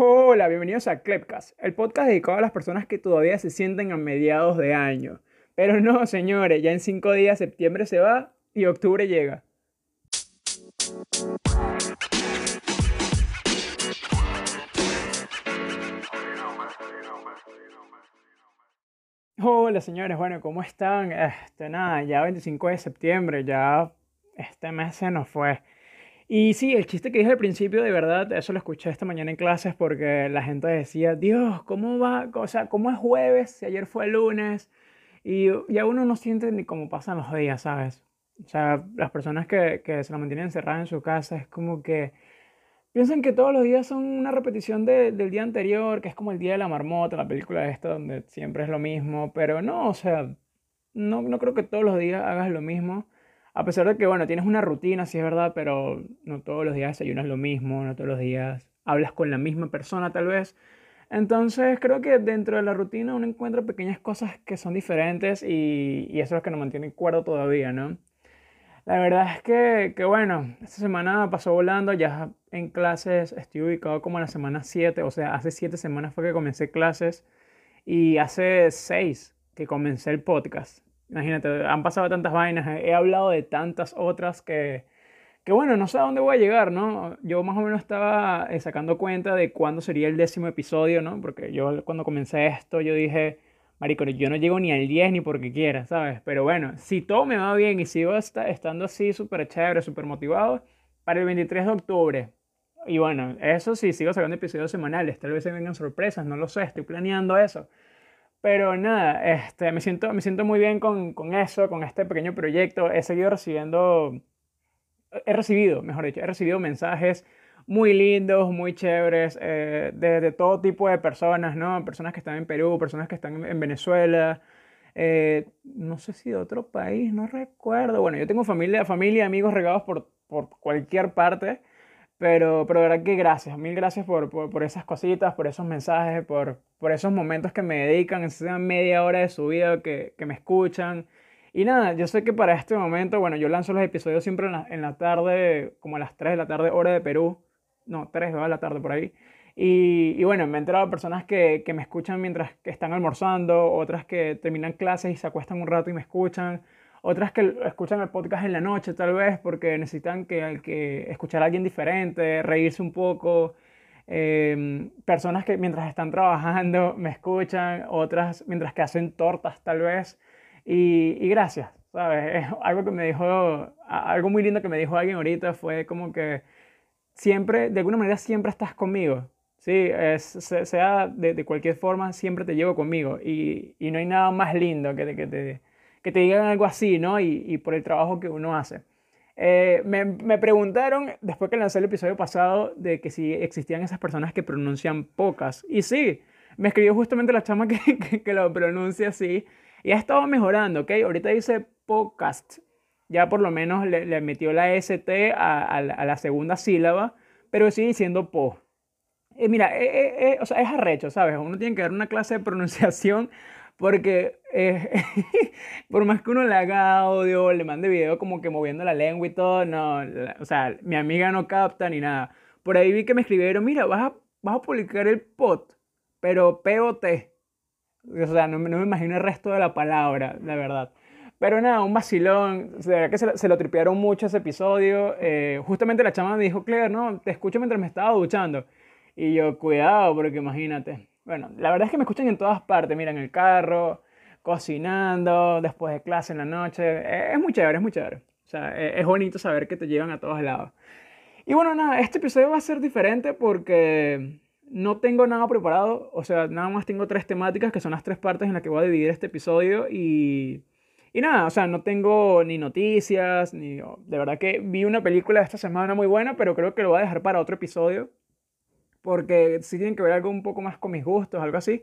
Hola, bienvenidos a Clepcast, el podcast dedicado a las personas que todavía se sienten a mediados de año. Pero no, señores, ya en cinco días septiembre se va y octubre llega. Hola señores, bueno, ¿cómo están? Este, nada, ya 25 de septiembre, ya este mes se nos fue. Y sí, el chiste que dije al principio, de verdad, eso lo escuché esta mañana en clases porque la gente decía, Dios, ¿cómo va? O sea, ¿cómo es jueves? Si ayer fue lunes. Y ya uno no siente ni cómo pasan los días, ¿sabes? O sea, las personas que, que se la mantienen encerradas en su casa es como que piensan que todos los días son una repetición de- del día anterior, que es como el día de la marmota, la película esta donde siempre es lo mismo, pero no, o sea, no, no creo que todos los días hagas lo mismo. A pesar de que, bueno, tienes una rutina, sí es verdad, pero no todos los días desayunas lo mismo, no todos los días hablas con la misma persona tal vez. Entonces creo que dentro de la rutina uno encuentra pequeñas cosas que son diferentes y, y eso es lo que nos mantiene cuerdo todavía, ¿no? La verdad es que, que bueno, esta semana pasó volando, ya en clases estoy ubicado como en la semana 7, o sea, hace 7 semanas fue que comencé clases y hace 6 que comencé el podcast. Imagínate, han pasado tantas vainas, he hablado de tantas otras que, que bueno, no sé a dónde voy a llegar, ¿no? Yo más o menos estaba eh, sacando cuenta de cuándo sería el décimo episodio, ¿no? Porque yo cuando comencé esto, yo dije, marico, yo no llego ni al 10 ni porque quiera, ¿sabes? Pero bueno, si todo me va bien y sigo esta- estando así súper chévere, súper motivado, para el 23 de octubre. Y bueno, eso sí, sigo sacando episodios semanales, tal vez se vengan sorpresas, no lo sé, estoy planeando eso. Pero nada, este, me siento, me siento muy bien con, con eso, con este pequeño proyecto. He seguido recibiendo he recibido, mejor dicho, he recibido mensajes muy lindos, muy chéveres, eh, de, todo tipo de personas, ¿no? Personas que están en Perú, personas que están en, en Venezuela, eh, no sé si de otro país, no recuerdo. Bueno, yo tengo familia, familia, amigos regados por, por cualquier parte, pero, pero de verdad que gracias, mil gracias por, por, por esas cositas, por esos mensajes, por, por esos momentos que me dedican, esa media hora de su vida que, que me escuchan. Y nada, yo sé que para este momento, bueno, yo lanzo los episodios siempre en la, en la tarde, como a las 3 de la tarde, hora de Perú. No, 3 de la tarde por ahí. Y, y bueno, me he enterado de personas que, que me escuchan mientras que están almorzando, otras que terminan clases y se acuestan un rato y me escuchan, otras que escuchan el podcast en la noche tal vez porque necesitan que, que escuchar a alguien diferente, reírse un poco. Em, personas que mientras están trabajando me escuchan, otras mientras que hacen tortas tal vez. Y, y gracias, ¿sabes? Es algo que me dijo, algo muy lindo que me dijo alguien ahorita fue como que siempre, de alguna manera, siempre estás conmigo. Sí, es- se- sea de, de cualquier forma, siempre te llevo conmigo. Y, y no hay nada más lindo que te, que te, que te digan algo así, ¿no? Y, y por el trabajo que uno hace. Eh, me, me preguntaron, después que lancé el episodio pasado, de que si existían esas personas que pronuncian pocas. Y sí, me escribió justamente la chama que, que, que lo pronuncia así. Y ha estado mejorando, ¿ok? Ahorita dice podcast. Ya por lo menos le, le metió la ST a, a a la segunda sílaba, pero sigue diciendo po. Eh, mira, eh, eh, eh, o sea, es arrecho, ¿sabes? Uno tiene que dar una clase de pronunciación porque eh, por más que uno le haga audio, le mande video como que moviendo la lengua y todo, no, o sea, mi amiga no capta ni nada. Por ahí vi que me escribieron, mira, vas a, publicar el pot, pero P-O-T. O sea, no, me- no me imagino el resto de la palabra, la verdad. Pero nada, un vacilón. De verdad que se, lo- se lo tripearon mucho ese episodio. Eh, justamente la chama me dijo, Claire, no, te escucho mientras me estaba duchando. Y yo, cuidado, porque imagínate. Bueno, la verdad es que me escuchan en todas partes. Mira, en el carro, cocinando, después de clase en la noche. Eh, Es muy chévere, es muy chévere. O sea, eh, es bonito saber que te llevan a todos lados. Y bueno, nada, este episodio va a ser diferente porque no tengo nada preparado. O sea, nada más tengo tres temáticas que son las tres partes en las que voy a dividir este episodio. Y, y nada, o sea, no tengo ni noticias, ni... De verdad que vi una película esta semana muy buena, pero creo que lo voy a dejar para otro episodio. Porque sí tienen que ver algo un poco más con mis gustos, algo así.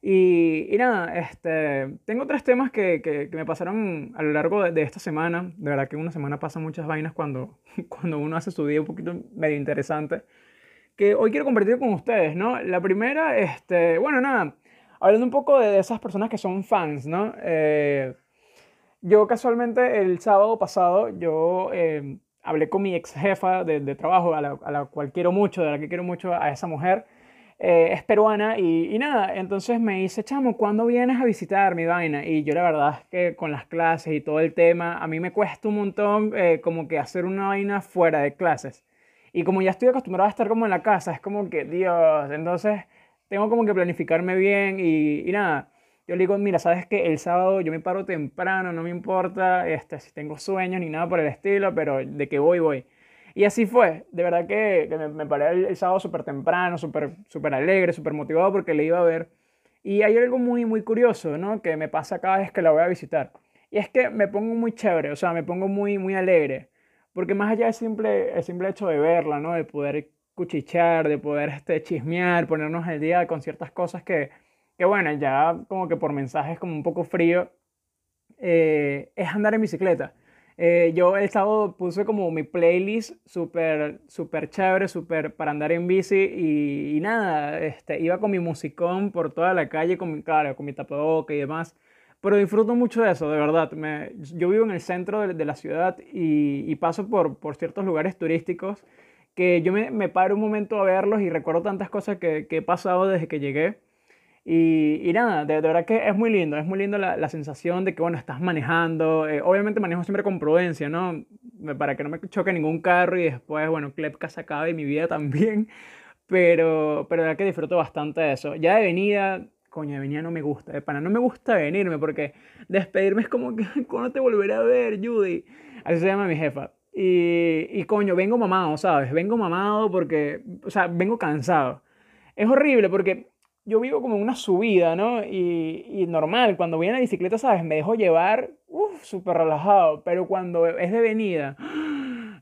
Y, y nada, este, tengo tres temas que, que, que me pasaron a lo largo de, de esta semana. De verdad que una semana pasa muchas vainas cuando, cuando uno hace su día un poquito medio interesante. Que hoy quiero compartir con ustedes, ¿no? La primera, este, bueno, nada, hablando un poco de esas personas que son fans, ¿no? Eh, yo casualmente el sábado pasado, yo eh, hablé con mi ex jefa de, de trabajo, a la, a la cual quiero mucho, de la que quiero mucho a esa mujer. eh, es peruana y, y, nada, entonces me dice, chamo, ¿cuándo vienes a visitar mi vaina? Y yo la verdad es que con las clases y todo el tema, a mí me cuesta un montón eh, como que hacer una vaina fuera de clases. Y como ya estoy acostumbrado a estar como en la casa, es como que, Dios, entonces tengo como que planificarme bien y, y nada. Yo le digo, mira, sabes que el sábado yo me paro temprano, no me importa este, si tengo sueños ni nada por el estilo, pero de que voy, voy. Y así fue, de verdad que, me, me, paré el, sábado súper temprano, súper super alegre, súper motivado porque le iba a ver. Y hay algo muy, muy curioso, ¿no? Que me pasa cada vez que la voy a visitar. Y es que me pongo muy chévere, o sea, me pongo muy, muy alegre. Porque más allá del simple, el simple hecho de verla, ¿no? De poder cuchichear, de poder este, chismear, ponernos al día con ciertas cosas que, que bueno, ya como que por mensajes como un poco frío, eh, es andar en bicicleta. Eh, yo el sábado puse como mi playlist súper, súper chévere, súper para andar en bici y, nada, este, iba con mi musicón por toda la calle, con mi, cara con mi tapaboca y demás. Pero disfruto mucho de eso, de verdad. Me, yo vivo en el centro de, la ciudad y, y, paso por, por ciertos lugares turísticos que yo me, me, paro un momento a verlos y recuerdo tantas cosas que, que he pasado desde que llegué. Y, y nada, de, verdad que es muy lindo, es muy lindo la, la sensación de que, bueno, estás manejando. Eh, obviamente manejo siempre con prudencia, ¿no? Para que no me choque ningún carro y después, bueno, Klepka se acabe y mi vida también. Pero, pero de verdad que disfruto bastante de eso. Ya de venida, coño, de venida no me gusta, de pana, no me gusta venirme porque despedirme es como que, ¿cuándo te volveré a ver, Judy? Así se llama mi jefa. Y, y coño, vengo mamado, ¿sabes? Vengo mamado porque, o sea, vengo cansado. Es horrible porque yo vivo como en una subida, ¿no? Y, y, normal, cuando voy en la bicicleta, ¿sabes? Me dejo llevar, uff, súper relajado, pero cuando es de venida,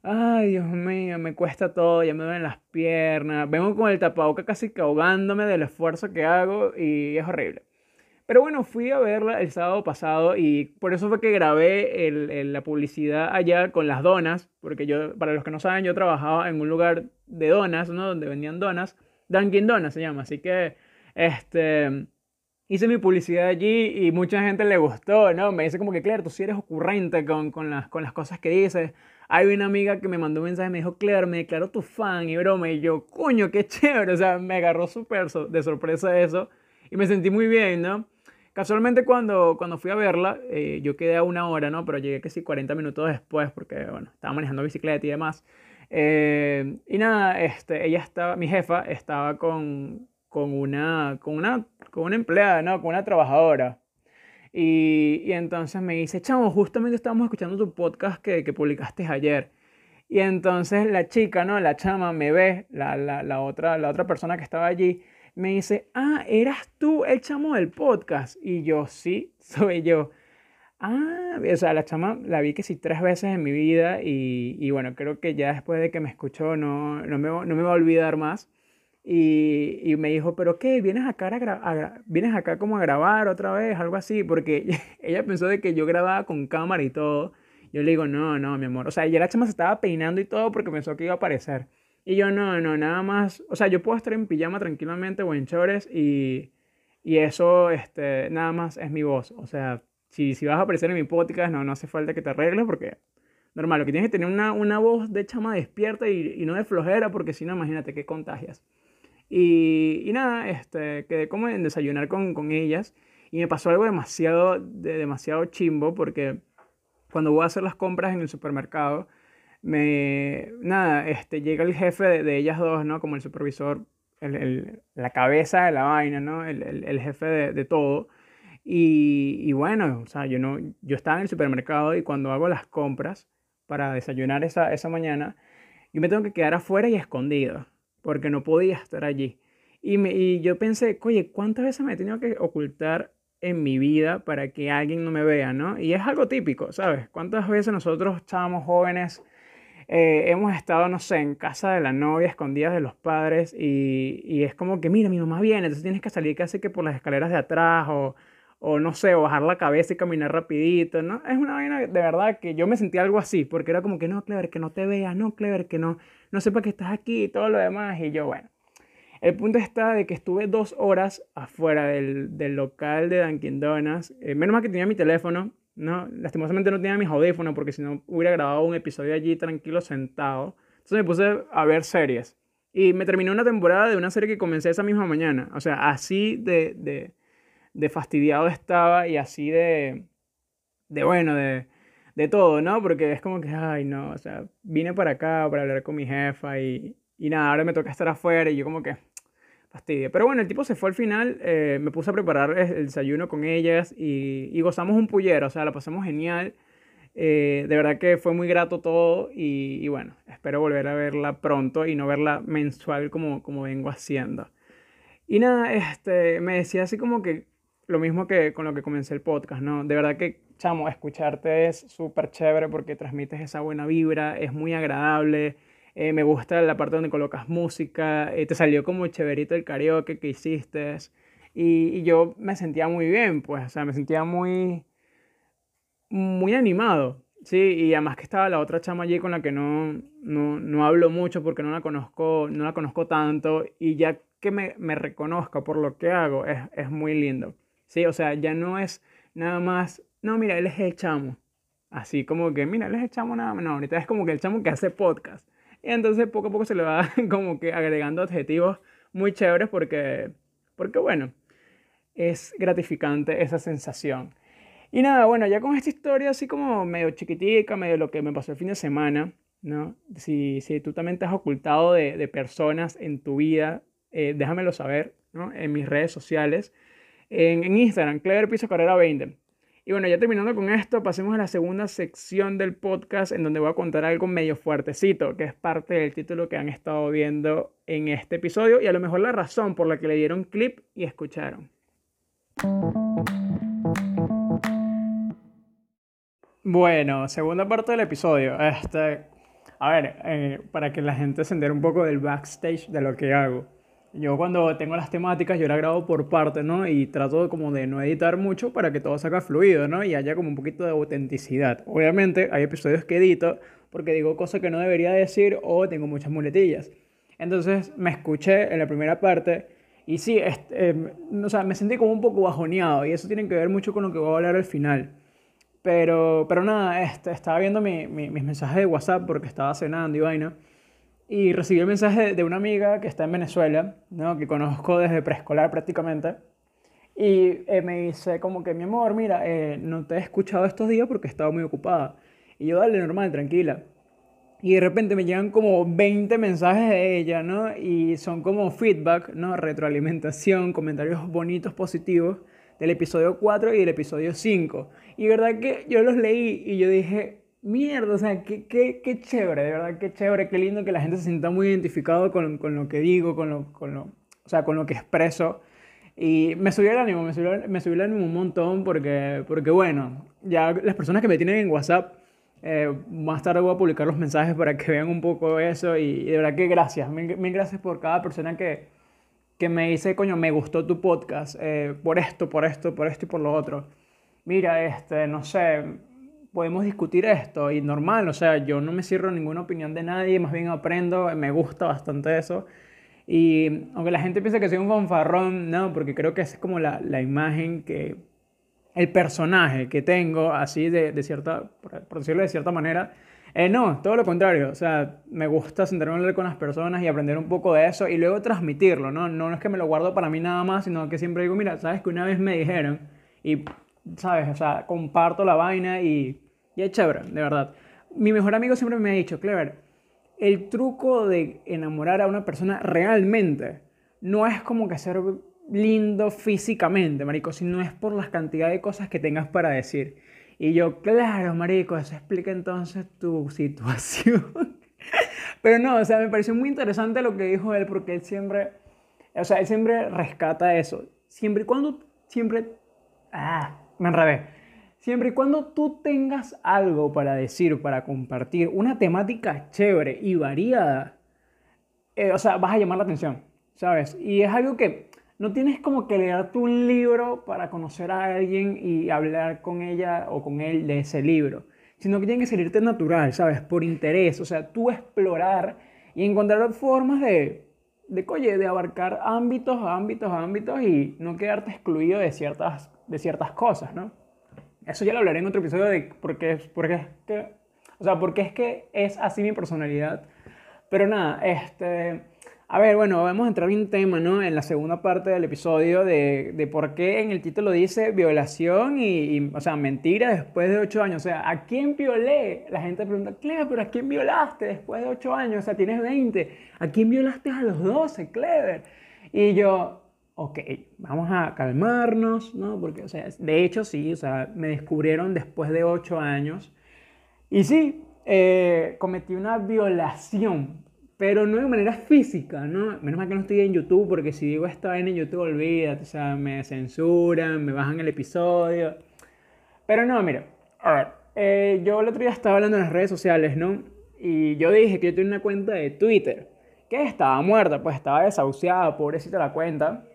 ay, Dios mío, me cuesta todo, ya me duelen las piernas, vengo con el tapaboca casi ahogándome del esfuerzo que hago y es horrible. Pero bueno, fui a verla el sábado pasado y por eso fue que grabé el, el, la publicidad allá con las donas, porque yo, para los que no saben, yo trabajaba en un lugar de donas, ¿no? Donde vendían donas, Dunkin' Donuts se llama, así que este, hice mi publicidad allí y mucha gente le gustó, ¿no? Me dice como que, Claire, tú sí eres ocurrente con, con, las, con las cosas que dices. Hay una amiga que me mandó un mensaje y me dijo, Claire, me declaró tu fan y broma. Y yo, coño, qué chévere. O sea, me agarró súper de sorpresa eso y me sentí muy bien, ¿no? Casualmente cuando, cuando fui a verla, eh, yo quedé a una hora, ¿no? Pero llegué casi 40 minutos después porque, bueno, estaba manejando bicicleta y demás. Eh, y nada, este, ella estaba, mi jefa estaba con, con una, con una, con una empleada, ¿no? Con una trabajadora. Y, y entonces me dice, chamo, justamente estábamos escuchando tu podcast que, que, publicaste ayer. Y entonces la chica, ¿no? La chama me ve, la, la, la, otra, la otra persona que estaba allí, me dice, ah, eras tú el chamo del podcast. Y yo, sí, soy yo. Ah, o sea, la chama la vi que sí tres veces en mi vida y, y bueno, creo que ya después de que me escuchó no, no, me, no me va a olvidar más. Y, y, me dijo, pero qué, ¿vienes acá, a, ¿vienes acá como a grabar otra vez? Algo así, porque ella pensó de que yo grababa con cámara y todo. Yo le digo, no, no, mi amor. O sea, ya la chama se estaba peinando y todo porque pensó que iba a aparecer. Y yo, no, no, nada más. O sea, yo puedo estar en pijama tranquilamente o en chores y, y eso, este, nada más es mi voz. O sea, si, si vas a aparecer en mi podcast, no, no hace falta que te arregles porque normal, lo que tienes que tener una, una voz de chama despierta y, y no de flojera porque si no, imagínate qué contagias. Y, nada, este, quedé como en desayunar con, con ellas y me pasó algo demasiado, de, demasiado chimbo porque cuando voy a hacer las compras en el supermercado, me, nada, este, llega el jefe de, de ellas dos, ¿no? Como el supervisor, el, la cabeza de la vaina, ¿no? El, el jefe de, de todo. Y, y, bueno, o sea, yo, no, yo estaba en el supermercado y cuando hago las compras para desayunar esa, esa mañana, yo me tengo que quedar afuera y escondido porque no podía estar allí. Y, me, y yo pensé, oye, ¿cuántas veces me he tenido que ocultar en mi vida para que alguien no me vea, ¿no? Y es algo típico, ¿sabes? ¿Cuántas veces nosotros estábamos jóvenes, eh, hemos estado, no sé, en casa de la novia, escondidas de los padres, y, y, es como que, mira, mi mamá viene, entonces tienes que salir casi que por las escaleras de atrás, o, o no sé, o bajar la cabeza y caminar rapidito, ¿no? Es una vaina de verdad que yo me sentí algo así, porque era como que, no, Clever, que no te veas, no, Clever, que no, no sepa que estás aquí y todo lo demás. Y yo, bueno. El punto está de que estuve dos horas afuera del, del local de Dunkin' Donuts. Eh, menos mal que tenía mi teléfono, ¿no? Lastimosamente no tenía mis audífonos porque si no hubiera grabado un episodio allí tranquilo sentado. Entonces me puse a ver series. Y me terminé una temporada de una serie que comencé esa misma mañana. O sea, así de, de, de fastidiado estaba y así de, de bueno, de, de todo, ¿no? Porque es como que, ay, no, o sea, vine para acá para hablar con mi jefa y, y nada, ahora me toca estar afuera y yo como que fastidio. Pero bueno, el tipo se fue al final, eh, me puse a preparar el desayuno con ellas y, y gozamos un pullero, o sea, la pasamos genial. Eh, de verdad que fue muy grato todo y, y, bueno, espero volver a verla pronto y no verla mensual como, como vengo haciendo. Y nada, este, me decía así como que lo mismo que con lo que comencé el podcast, ¿no? De verdad que, chamo, escucharte es súper chévere porque transmites esa buena vibra, es muy agradable. Eh, me gusta la parte donde colocas música, eh, te salió como chéverito el karaoke que hiciste. Y, yo me sentía muy bien, pues, o sea, me sentía muy, muy animado, ¿sí? Y además que estaba la otra chama allí con la que no, no, no hablo mucho porque no la conozco, no la conozco tanto y ya que me, me reconozca por lo que hago es, es muy lindo, ¿sí? O sea, ya no es nada más, no, mira, él es el chamo. Así como que, mira, él es el chamo nada más. No, ahorita es como que el chamo que hace podcast. Y entonces poco a poco se le va como que agregando adjetivos muy chéveres porque, porque bueno, es gratificante esa sensación. Y nada, bueno, ya con esta historia así como medio chiquitica, medio lo que me pasó el fin de semana, ¿no? Si, si tú también te has ocultado de, de personas en tu vida, eh, déjamelo saber, ¿no? En mis redes sociales, en, en Instagram, Clever Piso Carrera 20. Y bueno, ya terminando con esto, pasemos a la segunda sección del podcast en donde voy a contar algo medio fuertecito, que es parte del título que han estado viendo en este episodio y a lo mejor la razón por la que le dieron clip y escucharon. Bueno, segunda parte del episodio. Este, a ver, eh, para que la gente se entere un poco del backstage de lo que hago. Yo cuando tengo las temáticas, yo la grabo por parte, ¿no? Y trato como de no editar mucho para que todo salga fluido, ¿no? Y haya como un poquito de autenticidad. Obviamente hay episodios que edito porque digo cosas que no debería decir o tengo muchas muletillas. Entonces me escuché en la primera parte y sí, este, eh, o sea, me sentí como un poco bajoneado y eso tiene que ver mucho con lo que voy a hablar al final. Pero, pero nada, este, estaba viendo mi, mi, mis mensajes de WhatsApp porque estaba cenando y vaina y recibí el mensaje de una amiga que está en Venezuela, ¿no? que conozco desde preescolar prácticamente, y eh, me dice como que, mi amor, mira, eh, no te he escuchado estos días porque estaba muy ocupada. Y yo, dale, normal, tranquila. Y de repente me llegan como 20 mensajes de ella, ¿no? Y son como feedback, ¿no? Retroalimentación, comentarios bonitos, positivos del episodio 4 y del episodio 5. Y verdad que yo los leí y yo dije, mierda, o sea, qué, qué, qué, chévere, de verdad, qué chévere, qué lindo que la gente se sienta muy identificado con, con lo que digo, con lo, con lo, o sea, con lo que expreso. Y me subió el ánimo, me subió, me subió el ánimo un montón porque, porque, bueno, ya las personas que me tienen en WhatsApp, eh, más tarde voy a publicar los mensajes para que vean un poco eso y, de verdad que gracias, mil, mil, gracias por cada persona que, que me dice, coño, me gustó tu podcast, eh, por esto, por esto, por esto y por lo otro. Mira, este, no sé, podemos discutir esto y normal, o sea, yo no me cierro ninguna opinión de nadie, más bien aprendo, me gusta bastante eso. Y aunque la gente piensa que soy un fanfarrón, no, porque creo que esa es como la, la imagen que, el personaje que tengo, así de, de cierta, por decirlo de cierta manera, eh, no, todo lo contrario, o sea, me gusta sentarme a hablar con las personas y aprender un poco de eso y luego transmitirlo, ¿no? No es que me lo guardo para mí nada más, sino que siempre digo, mira, sabes que una vez me dijeron y ¿sabes? O sea, comparto la vaina y, y es chévere, de verdad. Mi mejor amigo siempre me ha dicho, Clever, el truco de enamorar a una persona realmente no es como que ser lindo físicamente, marico, sino es por la cantidad de cosas que tengas para decir. Y yo, claro, marico, eso explica entonces tu situación. Pero no, o sea, me pareció muy interesante lo que dijo él porque él siempre, o sea, él siempre rescata eso. Siempre y cuando, siempre, ah, me enredé. Siempre y cuando tú tengas algo para decir, para compartir, una temática chévere y variada, eh, o sea, vas a llamar la atención, ¿sabes? Y es algo que no tienes como que leerte un libro para conocer a alguien y hablar con ella o con él de ese libro, sino que tiene que salirte natural, ¿sabes? Por interés, o sea, tú explorar y encontrar formas de, de, oye, de abarcar ámbitos, ámbitos, ámbitos y no quedarte excluido de ciertas de ciertas cosas, ¿no? Eso ya lo hablaré en otro episodio de por qué, por es o sea, porque es que es así mi personalidad. Pero nada, este, A ver, bueno, vamos a entrar en un tema, ¿no? En la segunda parte del episodio de, de por qué en el título dice violación y, o sea, mentira después de ocho años. O sea, ¿a quién violé? La gente pregunta, Clever, pero ¿a quién violaste después de ocho años? O sea, tienes 20. ¿A quién violaste a los 12, Clever? Y yo, ok, vamos a calmarnos, ¿no? Porque, o sea, de hecho sí, o sea, me descubrieron después de ocho años. Y sí, eh, cometí una violación pero no de manera física, ¿no? Menos mal que no estoy en YouTube, porque si digo esta en YouTube, olvídate, o sea, me censuran, me bajan el episodio. Pero no, mira, a ver, eh, yo el otro día estaba hablando en las redes sociales, ¿no? Y yo dije que yo tenía una cuenta de Twitter, que estaba muerta, pues estaba desahuciada, pobrecita la cuenta.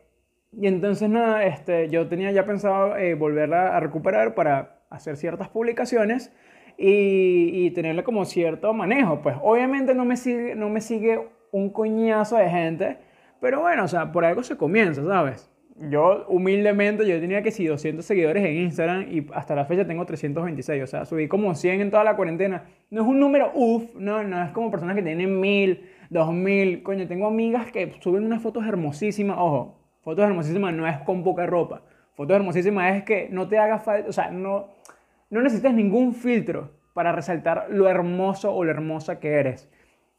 Y entonces, nada, este, yo tenía ya pensado eh, volverla a recuperar para hacer ciertas publicaciones y, y tenerle como cierto manejo. Pues obviamente no me, sigue, no me sigue un coñazo de gente, pero bueno, o sea, por algo se comienza, ¿sabes? Yo humildemente, yo tenía que si 200 seguidores en Instagram y hasta la fecha tengo 326, o sea, subí como 100 en toda la cuarentena. No es un número uff, no, no es como personas que tienen 1000, 2000, coño, tengo amigas que suben unas fotos hermosísimas, ojo, fotos hermosísimas no es con poca ropa, fotos hermosísimas es que no te haga falta, o sea, no, no necesitas ningún filtro para resaltar lo hermoso o lo hermosa que eres.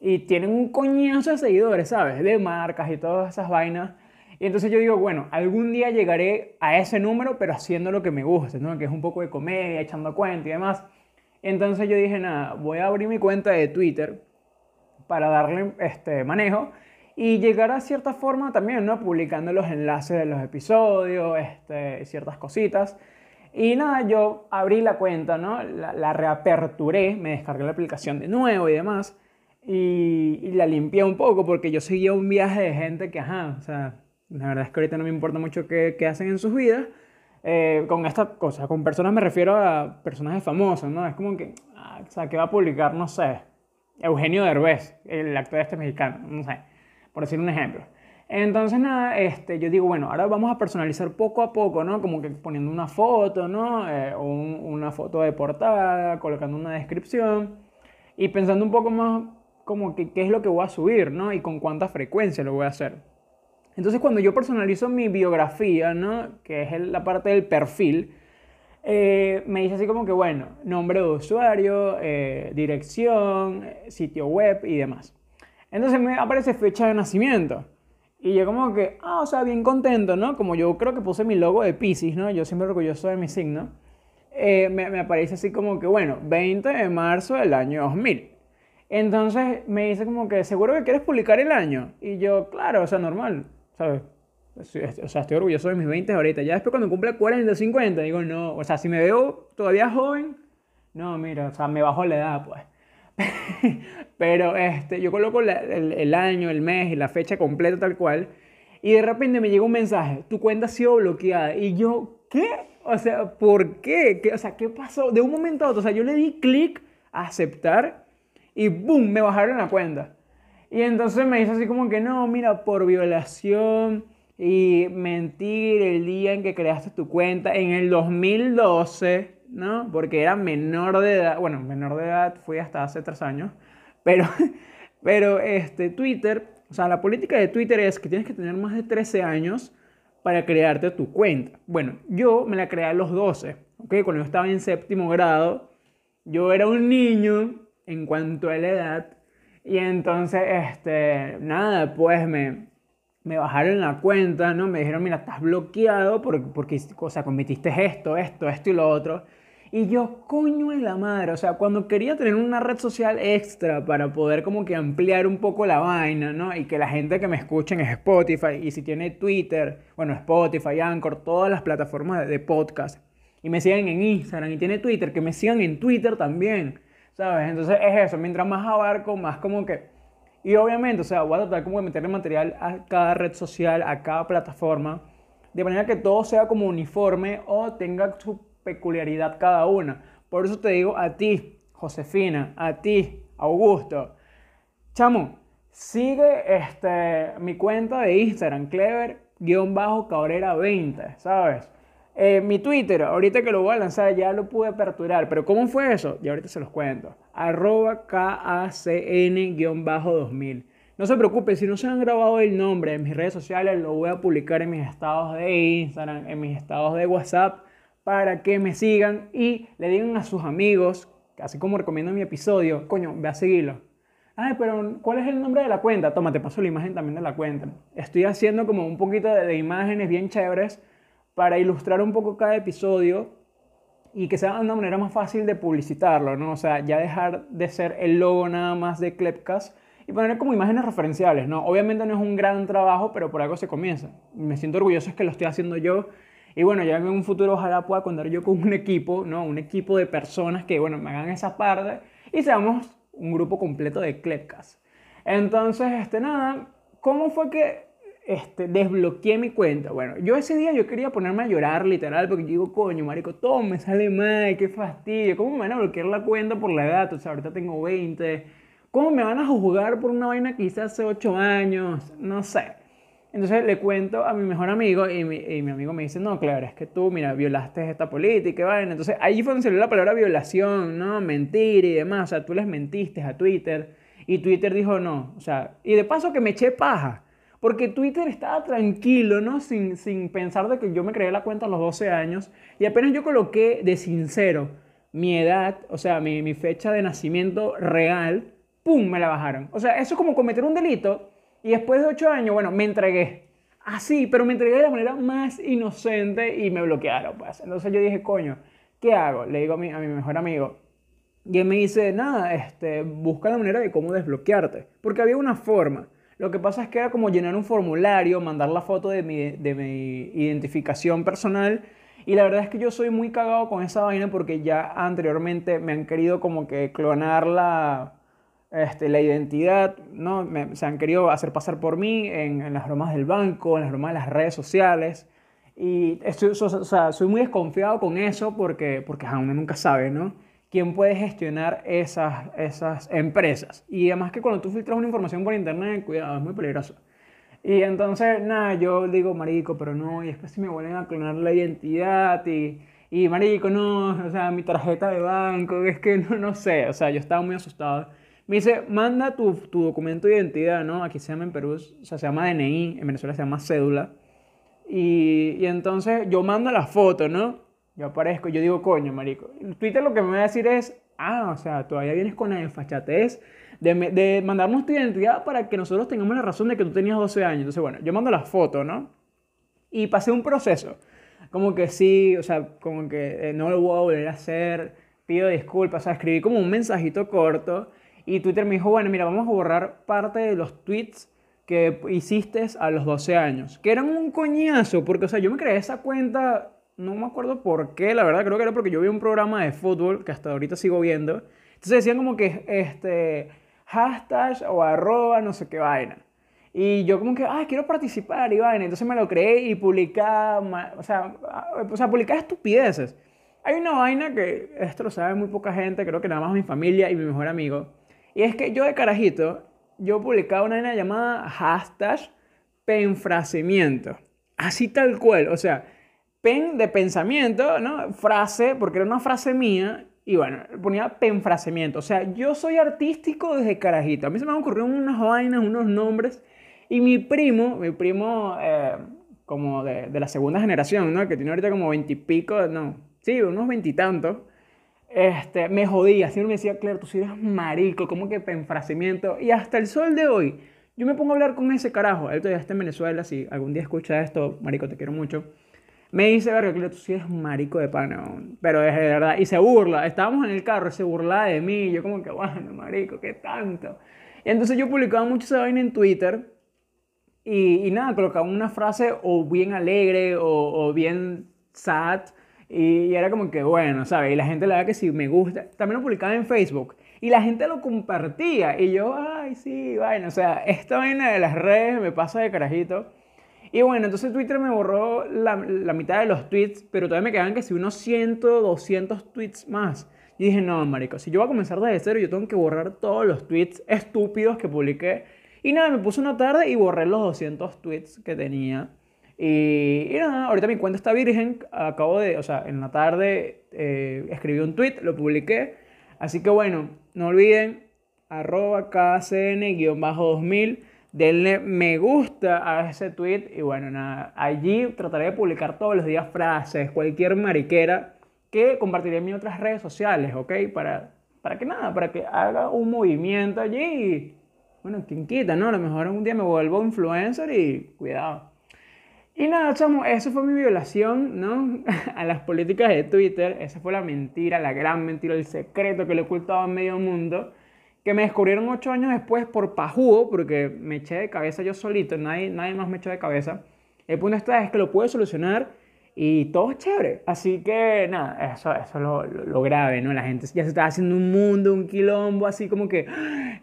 Y tienen un coñazo de seguidores, ¿sabes? De marcas y todas esas vainas. Y entonces yo digo, bueno, algún día llegaré a ese número, pero haciendo lo que me guste, ¿no? Que es un poco de comedia, echando cuenta y demás. Entonces yo dije, nada, voy a abrir mi cuenta de Twitter para darle este manejo y llegar a cierta forma también, ¿no? Publicando los enlaces de los episodios, este, ciertas cositas. Y nada, yo abrí la cuenta, ¿no? La, reaperturé, me descargué la aplicación de nuevo y demás. Y, la limpié un poco porque yo seguía un viaje de gente que, ajá, o sea, la verdad es que ahorita no me importa mucho qué, qué hacen en sus vidas. Eh, con esta cosa, con personas me refiero a personajes famosos, ¿no? Es como que, ah, o sea, que va a publicar, no sé, Eugenio Derbez, el actor este mexicano, no sé, por decir un ejemplo. Entonces, nada, este, yo digo, bueno, ahora vamos a personalizar poco a poco, ¿no? Como que poniendo una foto, ¿no? Eh, o una foto de portada, colocando una descripción y pensando un poco más como que qué es lo que voy a subir, ¿no? Y con cuánta frecuencia lo voy a hacer. Entonces, cuando yo personalizo mi biografía, ¿no? Que es la parte del perfil, eh, me dice así como que, bueno, nombre de usuario, eh, dirección, sitio web y demás. Entonces me aparece fecha de nacimiento. Y yo como que, ah, o sea, bien contento, ¿no? Como yo creo que puse mi logo de Pisces, ¿no? Yo siempre orgulloso de mi signo. Eh, me, me, aparece así como que, bueno, 20 de marzo del año 2000. Entonces me dice como que, ¿seguro que quieres publicar el año? Y yo, claro, o sea, normal, ¿sabes? O sea, estoy orgulloso de mis 20 ahorita. Ya después cuando cumple 40, 50, digo, no, o sea, si me veo todavía joven, no, mira, o sea, me bajo la edad, pues. Pero este, yo coloco el, el, año, el mes y la fecha completa tal cual. Y de repente me llega un mensaje, tu cuenta ha sido bloqueada. Y yo, ¿qué? O sea, ¿por qué? ¿Qué? O sea, ¿qué pasó? De un momento a otro, o sea, yo le di clic a aceptar y ¡boom! Me bajaron la cuenta. Y entonces me dice así como que no, mira, por violación y mentir el día en que creaste tu cuenta en el 2012 ¿no? Porque era menor de edad, bueno, menor de edad fui hasta hace tres años, pero, pero este, Twitter, o sea, la política de Twitter es que tienes que tener más de 13 años para crearte tu cuenta. Bueno, yo me la creé a los 12, ¿ok? Cuando yo estaba en séptimo grado, yo era un niño en cuanto a la edad, y entonces, este, nada, pues me, me bajaron la cuenta, ¿no? Me dijeron, mira, estás bloqueado porque, porque o sea, cometiste esto, esto, esto y lo otro. Y yo, coño en la madre, o sea, cuando quería tener una red social extra para poder como que ampliar un poco la vaina, ¿no? Y que la gente que me escuche en Spotify, y si tiene Twitter, bueno, Spotify, Anchor, todas las plataformas de, podcast, y me sigan en Instagram y tiene Twitter, que me sigan en Twitter también, ¿sabes? Entonces es eso, mientras más abarco, más como que... Y obviamente, o sea, voy a tratar como de meterle material a cada red social, a cada plataforma, de manera que todo sea como uniforme o tenga su peculiaridad cada una. Por eso te digo a ti, Josefina, a ti, Augusto. Chamo, sigue este, mi cuenta de Instagram, clever-cabrera20, ¿sabes? Eh, mi Twitter, ahorita que lo voy a lanzar, ya lo pude aperturar, pero ¿cómo fue eso? Y ahorita se los cuento. Arroba KACN-2000. No se preocupe, si no se han grabado el nombre en mis redes sociales, lo voy a publicar en mis estados de Instagram, en mis estados de WhatsApp, para que me sigan y le digan a sus amigos, así como recomiendo en mi episodio, coño, ve a seguirlo. Ay, pero ¿cuál es el nombre de la cuenta? Toma, te paso la imagen también de la cuenta. Estoy haciendo como un poquito de, imágenes bien chéveres para ilustrar un poco cada episodio y que sea una manera más fácil de publicitarlo, ¿no? O sea, ya dejar de ser el logo nada más de Klepcast y poner como imágenes referenciales, ¿no? Obviamente no es un gran trabajo, pero por algo se comienza. Me siento orgulloso es que lo estoy haciendo yo. Y bueno, ya en un futuro ojalá pueda contar yo con un equipo, ¿no? Un equipo de personas que, bueno, me hagan esa parte y seamos un grupo completo de Klepcast. Entonces, este, nada, ¿cómo fue que este, desbloqueé mi cuenta? Bueno, yo ese día yo quería ponerme a llorar literal porque yo digo, coño, marico, todo me sale mal, qué fastidio, ¿cómo me van a bloquear la cuenta por la edad? O sea, ahorita tengo 20 ¿Cómo me van a juzgar por una vaina que hice hace 8 años? No sé. Entonces le cuento a mi mejor amigo y mi, y mi, amigo me dice, no, claro, es que tú, mira, violaste esta política, vaina. Entonces ahí fue donde salió la palabra violación, ¿no? Mentir y demás. O sea, tú les mentiste a Twitter y Twitter dijo no. O sea, y de paso que me eché paja. Porque Twitter estaba tranquilo, ¿no? Sin, sin pensar de que yo me creé la cuenta a los 12 años. Y apenas yo coloqué de sincero mi edad, o sea, mi, mi fecha de nacimiento real, ¡pum! me la bajaron. O sea, eso es como cometer un delito y después de ocho años, bueno, me entregué. Así, pero me entregué de la manera más inocente y me bloquearon, pues. Entonces yo dije, coño, ¿qué hago? Le digo a mi, a mi mejor amigo. Y él me dice, nada, este, busca la manera de cómo desbloquearte. Porque había una forma. Lo que pasa es que era como llenar un formulario, mandar la foto de mi, de mi identificación personal. Y la verdad es que yo soy muy cagado con esa vaina porque ya anteriormente me han querido como que clonar la, este, la identidad, ¿no? se han querido hacer pasar por mí en, las bromas del banco, en las bromas de las redes sociales. Y estoy, o sea, soy muy desconfiado con eso porque, porque uno nunca sabe, ¿no? ¿Quién puede gestionar esas, esas empresas? Y además que cuando tú filtras una información por internet, cuidado, es muy peligroso. Y entonces, nada, yo digo, marico, pero no, y después si me vuelven a clonar la identidad y, y marico, no, o sea, mi tarjeta de banco, es que no, no sé, o sea, yo estaba muy asustado. Me dice, manda tu, tu, documento de identidad, ¿no? Aquí se llama en Perú, o sea, se llama DNI, en Venezuela se llama cédula. Y, y entonces yo mando la foto, ¿no? Yo aparezco, yo digo, coño, marico. Twitter lo que me va a decir es, ah, o sea, todavía vienes con la desfachatez de, de mandarnos tu identidad para que nosotros tengamos la razón de que tú tenías 12 años. Entonces, bueno, yo mando la foto, ¿no? Y pasé un proceso. Como que sí, o sea, como que eh, no lo voy a volver a hacer, pido disculpas, o sea, escribí como un mensajito corto y Twitter me dijo, bueno, mira, vamos a borrar parte de los tweets que hiciste a los 12 años. Que eran un coñazo, porque, o sea, yo me creé esa cuenta, no me acuerdo por qué, la verdad, creo que era porque yo vi un programa de fútbol que hasta ahorita sigo viendo. Entonces decían como que, este, hashtag o arroba, no sé qué vaina. Y yo como que, ah, quiero participar y vaina. Entonces me lo creé y publicaba, o sea, o sea, publicaba estupideces. Hay una vaina que esto lo sabe muy poca gente, creo que nada más mi familia y mi mejor amigo y es que yo de carajito, yo publicaba una llamada hashtag penfrasemiento. Así tal cual. O sea, pen de pensamiento, ¿no? Frase, porque era una frase mía. Y bueno, ponía penfrasemiento. O sea, yo soy artístico desde carajito. A mí se me han ocurrido unas vainas, unos nombres. Y mi primo, mi primo eh, como de, de, la segunda generación, ¿no? Que tiene ahorita como veintipico, no, sí, unos veintitantos este, me jodía. Siempre me decía, Claire, tú sí eres marico, como que enfrasamiento. Y hasta el sol de hoy, yo me pongo a hablar con ese carajo. Él todavía está en Venezuela, si algún día escucha esto, marico, te quiero mucho. Me dice, verga, Claire, tú sí eres marico de pana, pero es de verdad. Y se burla. Estábamos en el carro, se burla de mí. Yo como que, bueno, marico, ¿qué tanto? Y entonces yo publicaba mucho esa vaina en Twitter. Y, y nada, colocaba una frase o bien alegre o, o bien sad y era como que, bueno, ¿sabes? Y la gente le da que si me gusta. También lo publicaba en Facebook. Y la gente lo compartía. Y yo, ay, sí, bueno. O sea, esta vaina de las redes me pasa de carajito. Y bueno, entonces Twitter me borró la, la mitad de los tweets. Pero todavía me quedan que si unos 100, 200 tweets más. Y dije, no, marico, si yo voy a comenzar desde cero, yo tengo que borrar todos los tweets estúpidos que publiqué. Y nada, me puse una tarde y borré los 200 tweets que tenía. Y, nada, ahorita mi cuenta está virgen. Acabo de, o sea, en la tarde eh, escribí un tweet, lo publiqué. Así que bueno, no olviden arroba KCN-2000. Denle me gusta a ese tweet y bueno, nada, allí trataré de publicar todos los días frases, cualquier mariquera que compartiré en mis otras redes sociales, ¿ok? Para, para que nada, para que haga un movimiento allí y, bueno, quien quita, ¿no? A lo mejor un día me vuelvo influencer y cuidado. Y nada, chamo, eso fue mi violación, ¿no? a las políticas de Twitter. Esa fue la mentira, la gran mentira, el secreto que le ocultaba a medio mundo. Que me descubrieron ocho años después por pajugo, porque me eché de cabeza yo solito, nadie, nadie más me echó de cabeza. El punto está es que lo pude solucionar y todo es chévere. Así que nada, eso, eso es lo, lo, grave, ¿no? La gente ya se está haciendo un mundo, un quilombo, así como que,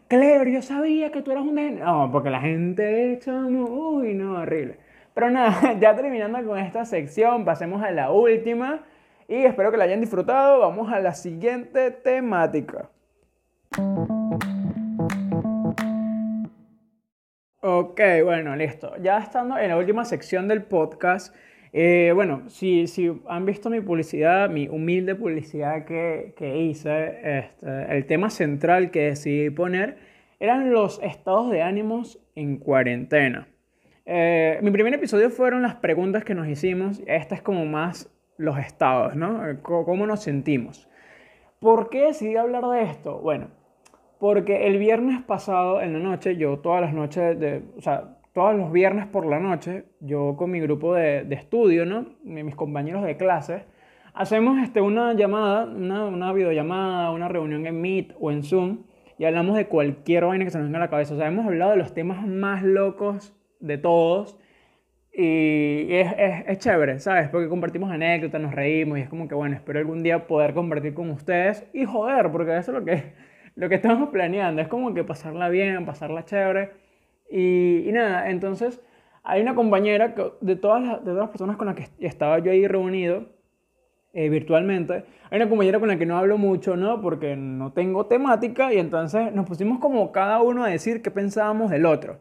Claire, yo sabía que tú eras un... No, porque la gente, chamo, uy, no, horrible. Pero nada, ya terminando con esta sección, pasemos a la última y espero que la hayan disfrutado. Vamos a la siguiente temática. Ok, bueno, listo. Ya estando en la última sección del podcast, eh, bueno, si, si, han visto mi publicidad, mi humilde publicidad que, que hice, este, el tema central que decidí poner eran los estados de ánimos en cuarentena. Eh, mi primer episodio fueron las preguntas que nos hicimos. Esta es como más los estados, ¿no? Eh, ¿Cómo nos sentimos? ¿Por qué decidí hablar de esto? Bueno, porque el viernes pasado en la noche, yo todas las noches, de, o sea, todos los viernes por la noche, yo con mi grupo de, estudio, ¿no? Mis compañeros de clase, hacemos este, una llamada, una, una videollamada, una reunión en Meet o en Zoom y hablamos de cualquier vaina que se nos venga a la cabeza. O sea, hemos hablado de los temas más locos de todos. Y es, es, es, chévere, ¿sabes? Porque compartimos anécdotas, nos reímos y es como que, bueno, espero algún día poder compartir con ustedes y joder, porque eso es lo que, lo que estamos planeando. Es como que pasarla bien, pasarla chévere. Y, y nada, entonces hay una compañera de todas, las, de todas las personas con las que estaba yo ahí reunido eh, virtualmente, hay una compañera con la que no hablo mucho, ¿no? Porque no tengo temática y entonces nos pusimos como cada uno a decir qué pensábamos del otro.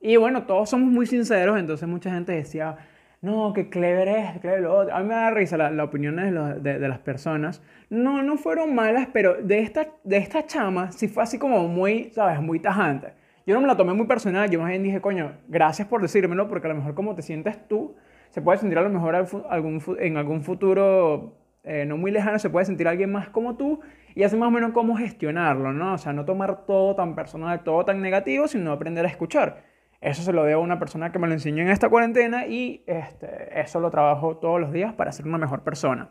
Y bueno, todos somos muy sinceros, entonces mucha gente decía, no, qué clever es, clever lo otro. A mí me da risa las la opiniones de, de, las personas. No, no fueron malas, pero de esta, de esta chama sí fue así como muy, ¿sabes? Muy tajante. Yo no me la tomé muy personal, yo más bien dije, coño, gracias por decírmelo, porque a lo mejor como te sientes tú, se puede sentir a lo mejor algún, en algún futuro eh, no muy lejano, se puede sentir alguien más como tú y así más o menos cómo gestionarlo, ¿no? O sea, no tomar todo tan personal, todo tan negativo, sino aprender a escuchar. Eso se lo debo a una persona que me lo enseñó en esta cuarentena y este, eso lo trabajo todos los días para ser una mejor persona.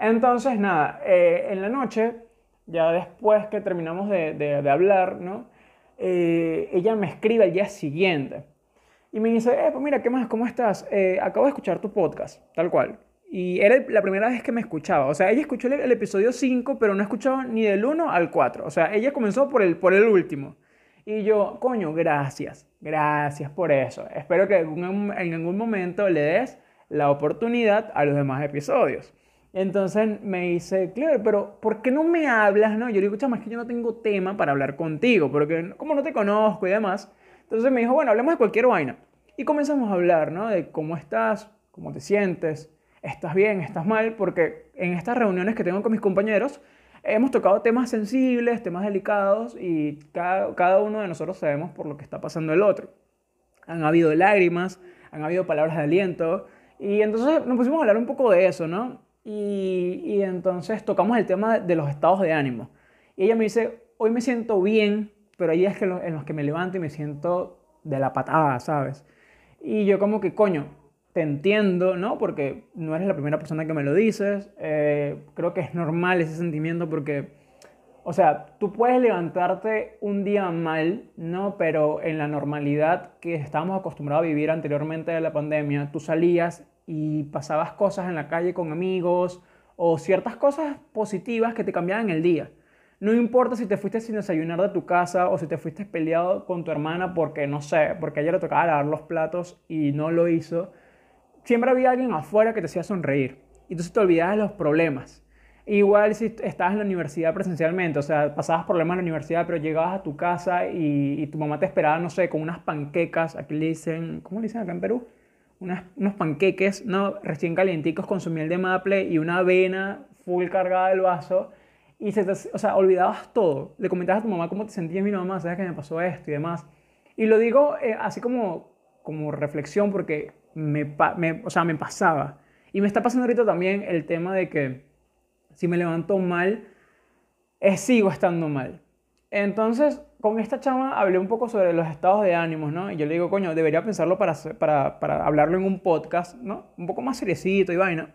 Entonces, nada, eh, en la noche, ya después que terminamos de, hablar, ¿no? Eh, ella me escribe al día siguiente y me dice, eh, pues mira, ¿qué más? ¿Cómo estás? Acabo de escuchar tu podcast, tal cual. Y era la primera vez que me escuchaba. O sea, ella escuchó el, el episodio 5, pero no escuchó ni del 1 al 4. O sea, ella comenzó por el, por el último. Y yo, coño, gracias, gracias por eso. Espero que en algún momento le des la oportunidad a los demás episodios. Entonces me dice, claro, pero ¿por qué no me hablas? No? Yo le digo, chama, es que yo no tengo tema para hablar contigo, porque como no te conozco y demás. Entonces me dijo, bueno, hablemos de cualquier vaina. Y comenzamos a hablar, ¿no? De cómo estás, cómo te sientes, estás bien, estás mal, porque en estas reuniones que tengo con mis compañeros, hemos tocado temas sensibles, temas delicados y cada, uno de nosotros sabemos por lo que está pasando el otro. Han habido lágrimas, han habido palabras de aliento y entonces nos pusimos a hablar un poco de eso, ¿no? Y, y entonces tocamos el tema de los estados de ánimo. Y ella me dice, hoy me siento bien, pero hay días que en los que me levanto y me siento de la patada, ¿sabes? Y yo como que, coño, te entiendo, ¿no? Porque no eres la primera persona que me lo dices. Eh, creo que es normal ese sentimiento porque, o sea, tú puedes levantarte un día mal, ¿no? Pero en la normalidad que estábamos acostumbrados a vivir anteriormente de la pandemia, tú salías y pasabas cosas en la calle con amigos o ciertas cosas positivas que te cambiaban el día. No importa si te fuiste sin desayunar de tu casa o si te fuiste peleado con tu hermana porque, no sé, porque a ella le tocaba lavar los platos y no lo hizo siempre había alguien afuera que te hacía sonreír. Y entonces te olvidabas de los problemas. Igual si estabas en la universidad presencialmente, o sea, pasabas problemas en la universidad, pero llegabas a tu casa y, tu mamá te esperaba, no sé, con unas panquecas, aquí le dicen, ¿cómo le dicen acá en Perú? unos panqueques, ¿no? Recién calienticos con su miel de maple y una avena full cargada del vaso. y se te, o sea, olvidabas todo. Le comentabas a tu mamá cómo te sentías, mi mamá, sabes que me pasó esto y demás. Y lo digo eh, así como, como reflexión porque me, me, o sea, me pasaba. Y me está pasando ahorita también el tema de que si me levanto mal, eh, sigo estando mal. Entonces, con esta chama hablé un poco sobre los estados de ánimos, ¿no? Y yo le digo, coño, debería pensarlo para, para, para hablarlo en un podcast, ¿no? Un poco más seriecito y vaina.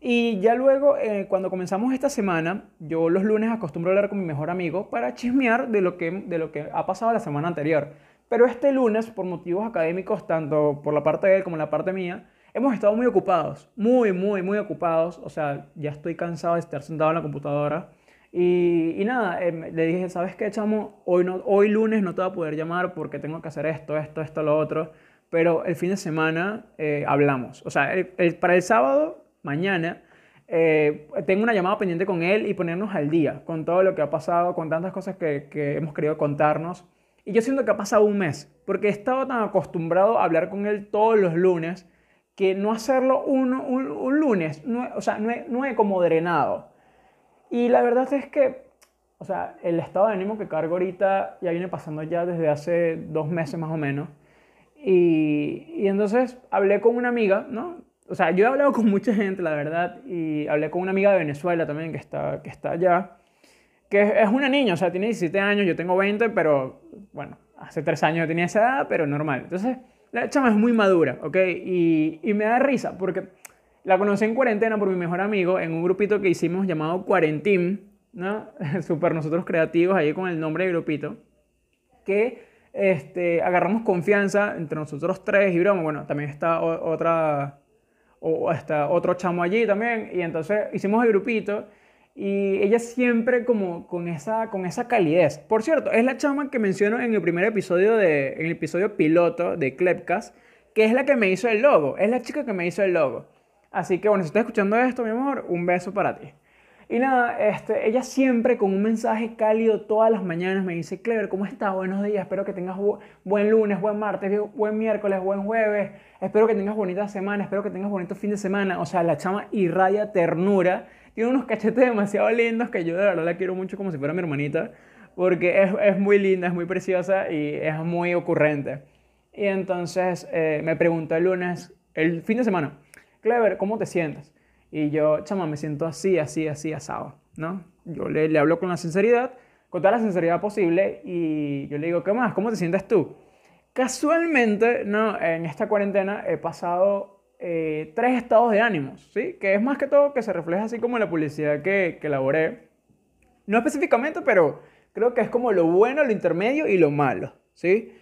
Y ya luego, eh, cuando comenzamos esta semana, yo los lunes acostumbro a hablar con mi mejor amigo para chismear de lo, que, de lo que ha pasado la semana anterior. Pero este lunes, por motivos académicos, tanto por la parte de él como la parte mía, hemos estado muy ocupados, muy, muy, muy ocupados. O sea, ya estoy cansado de estar sentado en la computadora. Y, y nada, em, le dije, ¿sabes qué, chamo? Hoy, no, hoy lunes no te voy a poder llamar porque tengo que hacer esto, esto, esto, lo otro. Pero el fin de semana eh, hablamos. O sea, para el sábado mañana, eh, tengo una llamada pendiente con él y ponernos al día con todo lo que ha pasado, con tantas cosas que, que, hemos querido contarnos. Y yo siento que ha pasado un mes, porque he estado tan acostumbrado a hablar con él todos los lunes, que no hacerlo un, un, un lunes, no, o sea, no he, no he como drenado. Y la verdad es que, o sea, el estado de ánimo que cargo ahorita ya viene pasando ya desde hace dos meses más o menos. Y, y entonces hablé con una amiga, ¿no? o sea, yo he hablado con mucha gente, la verdad, y hablé con una amiga de Venezuela también que está, que está allá, que es una niña, o sea, tiene 17 años, yo tengo 20, pero bueno, hace 3 años yo tenía esa edad, pero normal. Entonces, la chama es muy madura, ¿ok? Y, y me da risa porque la conocí en cuarentena por mi mejor amigo en un grupito que hicimos llamado Cuarentín, ¿no? Súper nosotros creativos ahí con el nombre de grupito, que este, agarramos confianza entre nosotros tres y broma, bueno, también está otra o hasta otro chamo allí también, y entonces hicimos el grupito, y ella siempre como con esa, con esa calidez. Por cierto, es la chama que menciono en el primer episodio, de, en el episodio piloto de Klepcast, que es la que me hizo el logo, es la chica que me hizo el logo. Así que bueno, si estás escuchando esto, mi amor, un beso para ti. Y nada, este, ella siempre con un mensaje cálido todas las mañanas me dice, Clever, ¿cómo estás? Buenos días, espero que tengas buen lunes, buen martes, buen miércoles, buen jueves, espero que tengas bonita semana, espero que tengas bonito fin de semana. O sea, la chama irradia ternura, tiene unos cachetes demasiado lindos que yo de verdad la quiero mucho como si fuera mi hermanita, porque es, es muy linda, es muy preciosa y es muy ocurrente. Y entonces eh, me preguntó el lunes, el fin de semana, Clever, ¿cómo te sientes? Y yo, chama, me siento así, así, así, asado, ¿no? Yo le, le hablo con la sinceridad, con toda la sinceridad posible, y yo le digo, ¿qué más? ¿Cómo te sientes tú? Casualmente, ¿no? En esta cuarentena he pasado eh, tres estados de ánimos, ¿sí? Que es más que todo que se refleja así como en la publicidad que, que elaboré. No específicamente, pero creo que es como lo bueno, lo intermedio y lo malo, ¿sí?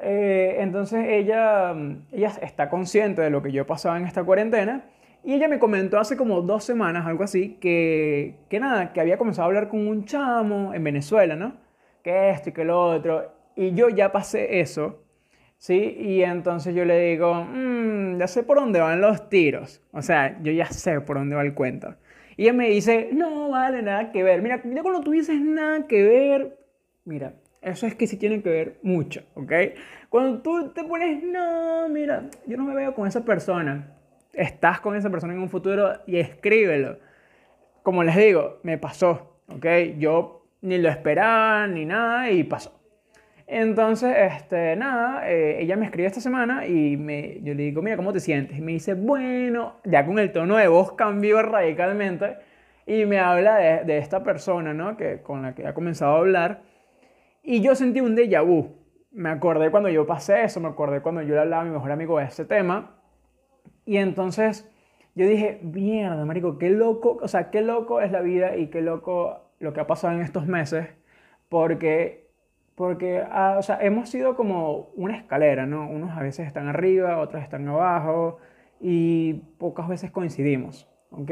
Eh, entonces ella, ella está consciente de lo que yo he pasado en esta cuarentena y ella me comentó hace como dos semanas, algo así, que, que nada, que había comenzado a hablar con un chamo en Venezuela, ¿no? Que esto y que lo otro. Y yo ya pasé eso, ¿sí? Y entonces yo le digo, mmm, ya sé por dónde van los tiros. O sea, yo ya sé por dónde va el cuento. Y ella me dice, no, vale, nada que ver. Mira, mira cuando tú dices nada que ver, mira, eso es que sí tiene que ver mucho, ¿ok? Cuando tú te pones, no, mira, yo no me veo con esa persona estás con esa persona en un futuro y escríbelo. Como les digo, me pasó, ¿ok? Yo ni lo esperaba ni nada y pasó. Entonces, este, nada, eh, ella me escribe esta semana y me, yo le digo, mira, ¿cómo te sientes? Y me dice, bueno, ya con el tono de voz cambió radicalmente y me habla de, de esta persona, ¿no? Que, con la que ha comenzado a hablar. Y yo sentí un déjà vu. Me acordé cuando yo pasé eso, me acordé cuando yo le hablaba a mi mejor amigo de ese tema y entonces yo dije, mierda, marico, qué loco, o sea, qué loco es la vida y qué loco lo que ha pasado en estos meses, porque, porque ah, o sea, hemos sido como una escalera, ¿no? Unos a veces están arriba, otros están abajo, y pocas veces coincidimos, ¿ok?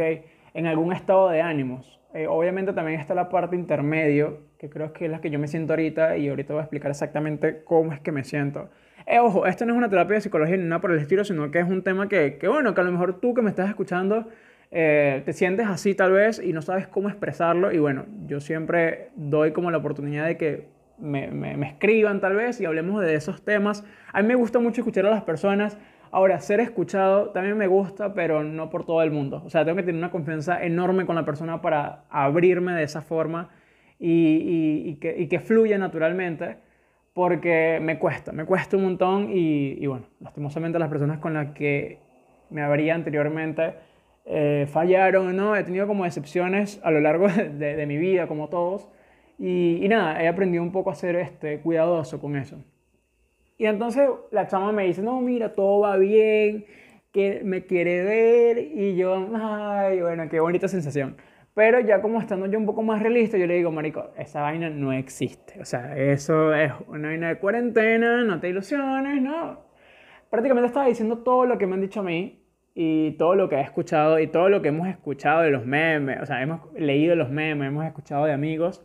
En algún estado de ánimos. Eh, obviamente también está la parte intermedio, que creo que es la que yo me siento ahorita, y ahorita voy a explicar exactamente cómo es que me siento. Eh, ojo, esto no es una terapia de psicología ni nada por el estilo, sino que es un tema que, que bueno, que a lo mejor tú que me estás escuchando eh, te sientes así tal vez y no sabes cómo expresarlo. Y bueno, yo siempre doy como la oportunidad de que me, escriban tal vez y hablemos de esos temas. A mí me gusta mucho escuchar a las personas. Ahora, ser escuchado también me gusta, pero no por todo el mundo. O sea, tengo que tener una confianza enorme con la persona para abrirme de esa forma y, que, fluya naturalmente, porque me cuesta, me cuesta un montón y, bueno, lastimosamente las personas con las que me abría anteriormente eh, fallaron, ¿no? He tenido como decepciones a lo largo de mi vida, como todos, y, nada, he aprendido un poco a ser este, cuidadoso con eso. Y entonces la chama me dice, no, mira, todo va bien, que me quiere ver, y yo, ay, bueno, qué bonita sensación. Pero ya como estando yo un poco más realista, yo le digo, marico, esa vaina no existe. O sea, eso es una vaina de cuarentena, no te ilusiones, ¿no? Prácticamente estaba diciendo todo lo que me han dicho a mí y todo lo que he escuchado y todo lo que hemos escuchado de los memes. O sea, hemos leído los memes, hemos escuchado de amigos.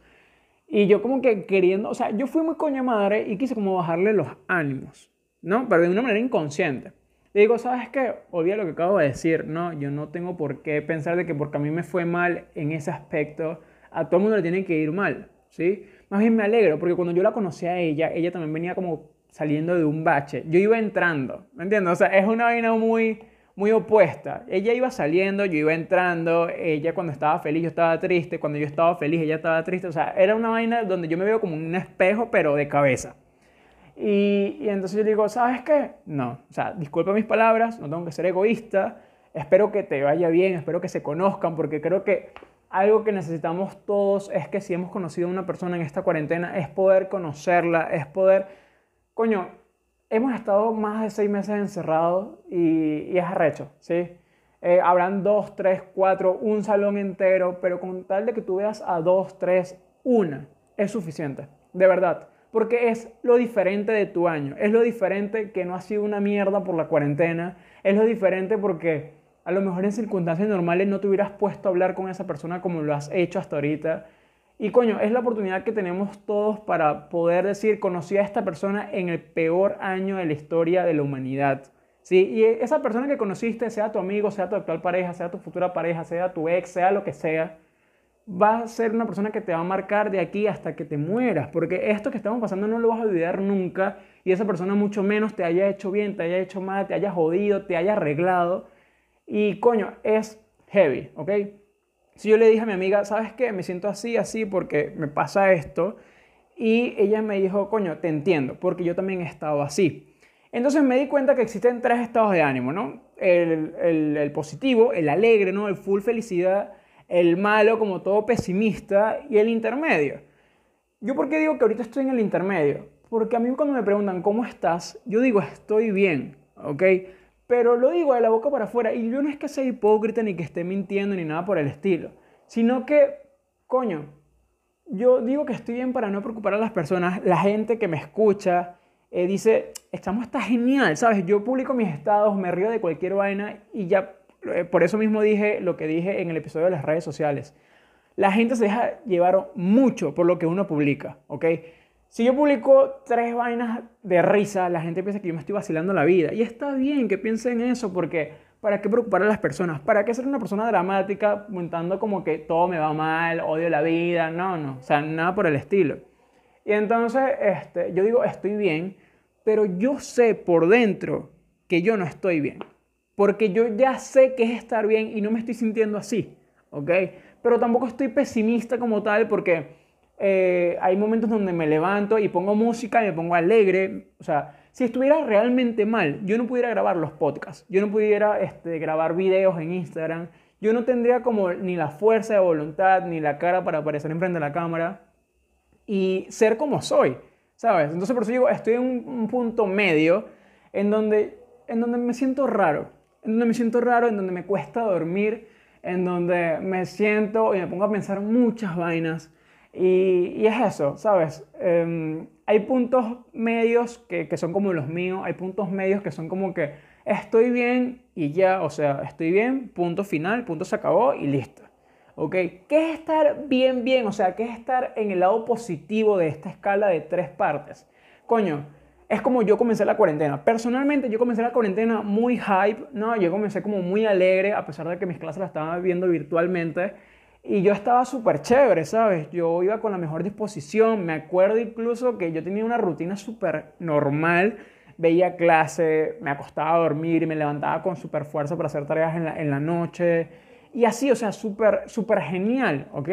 Y yo como que queriendo, o sea, yo fui muy coña madre y quise como bajarle los ánimos, ¿no? Pero de una manera inconsciente. Le digo, ¿sabes qué? Olvida lo que acabo de decir, ¿no? Yo no tengo por qué pensar de que porque a mí me fue mal en ese aspecto, a todo el mundo le tiene que ir mal, ¿sí? Más bien me alegro, porque cuando yo la conocí a ella, ella también venía como saliendo de un bache. Yo iba entrando, ¿me entiendes? O sea, es una vaina muy, muy opuesta. Ella iba saliendo, yo iba entrando, ella cuando estaba feliz yo estaba triste, cuando yo estaba feliz ella estaba triste, o sea, era una vaina donde yo me veo como un espejo, pero de cabeza. Y, entonces yo digo, ¿sabes qué? No, o sea, disculpa mis palabras, no tengo que ser egoísta, espero que te vaya bien, espero que se conozcan, porque creo que algo que necesitamos todos es que si hemos conocido a una persona en esta cuarentena, es poder conocerla, es poder, coño, hemos estado más de seis meses encerrados y, es arrecho, ¿sí? Eh, habrán dos, tres, cuatro, un salón entero, pero con tal de que tú veas a dos, tres, una, es suficiente, de verdad porque es lo diferente de tu año, es lo diferente que no ha sido una mierda por la cuarentena, es lo diferente porque a lo mejor en circunstancias normales no te hubieras puesto a hablar con esa persona como lo has hecho hasta ahorita. Y coño, es la oportunidad que tenemos todos para poder decir, conocí a esta persona en el peor año de la historia de la humanidad. ¿Sí? Y esa persona que conociste, sea tu amigo, sea tu actual pareja, sea tu futura pareja, sea tu ex, sea lo que sea, va a ser una persona que te va a marcar de aquí hasta que te mueras, porque esto que estamos pasando no lo vas a olvidar nunca y esa persona mucho menos te haya hecho bien, te haya hecho mal, te haya jodido, te haya arreglado y coño, es heavy, ¿ok? Si yo le dije a mi amiga, ¿sabes qué? Me siento así, así porque me pasa esto y ella me dijo, coño, te entiendo, porque yo también he estado así. Entonces me di cuenta que existen tres estados de ánimo, ¿no? El, positivo, el alegre, ¿no? El full felicidad el malo como todo pesimista y el intermedio. ¿Yo por qué digo que ahorita estoy en el intermedio? Porque a mí cuando me preguntan cómo estás, yo digo estoy bien, ¿ok? Pero lo digo de la boca para afuera y yo no es que sea hipócrita ni que esté mintiendo ni nada por el estilo, sino que, coño, yo digo que estoy bien para no preocupar a las personas, la gente que me escucha, eh, dice, estamos, está genial, ¿sabes? Yo publico mis estados, me río de cualquier vaina y ya eh, por eso mismo dije lo que dije en el episodio de las redes sociales. La gente se deja llevar mucho por lo que uno publica, ¿ok? Si yo publico tres vainas de risa, la gente piensa que yo me estoy vacilando la vida. Y está bien que piensen eso porque ¿para qué preocupar a las personas? ¿Para qué ser una persona dramática montando como que todo me va mal, odio la vida? No, no, o sea, nada por el estilo. Y entonces este, yo digo, estoy bien, pero yo sé por dentro que yo no estoy bien porque yo ya sé que es estar bien y no me estoy sintiendo así, ¿ok? Pero tampoco estoy pesimista como tal porque eh, hay momentos donde me levanto y pongo música y me pongo alegre, o sea, si estuviera realmente mal, yo no pudiera grabar los podcasts, yo no pudiera este, grabar videos en Instagram, yo no tendría como ni la fuerza de voluntad ni la cara para aparecer enfrente de la cámara y ser como soy, ¿sabes? Entonces por eso digo, estoy en un, un punto medio en donde, en donde me siento raro en donde me siento raro, en donde me cuesta dormir, en donde me siento y me pongo a pensar muchas vainas. Y, es eso, ¿sabes? Em, hay puntos medios que, que, son como los míos, hay puntos medios que son como que estoy bien y ya, o sea, estoy bien, punto final, punto se acabó y listo. ¿Ok? ¿Qué es estar bien, bien? O sea, ¿qué es estar en el lado positivo de esta escala de tres partes? Coño, es como yo comencé la cuarentena. Personalmente yo comencé la cuarentena muy hype, ¿no? Yo comencé como muy alegre, a pesar de que mis clases las estaba viendo virtualmente. Y yo estaba súper chévere, ¿sabes? Yo iba con la mejor disposición. Me acuerdo incluso que yo tenía una rutina súper normal, veía clase, me acostaba a dormir y me levantaba con super fuerza para hacer tareas en la, en la noche. Y así, o sea, súper, súper genial, ¿ok?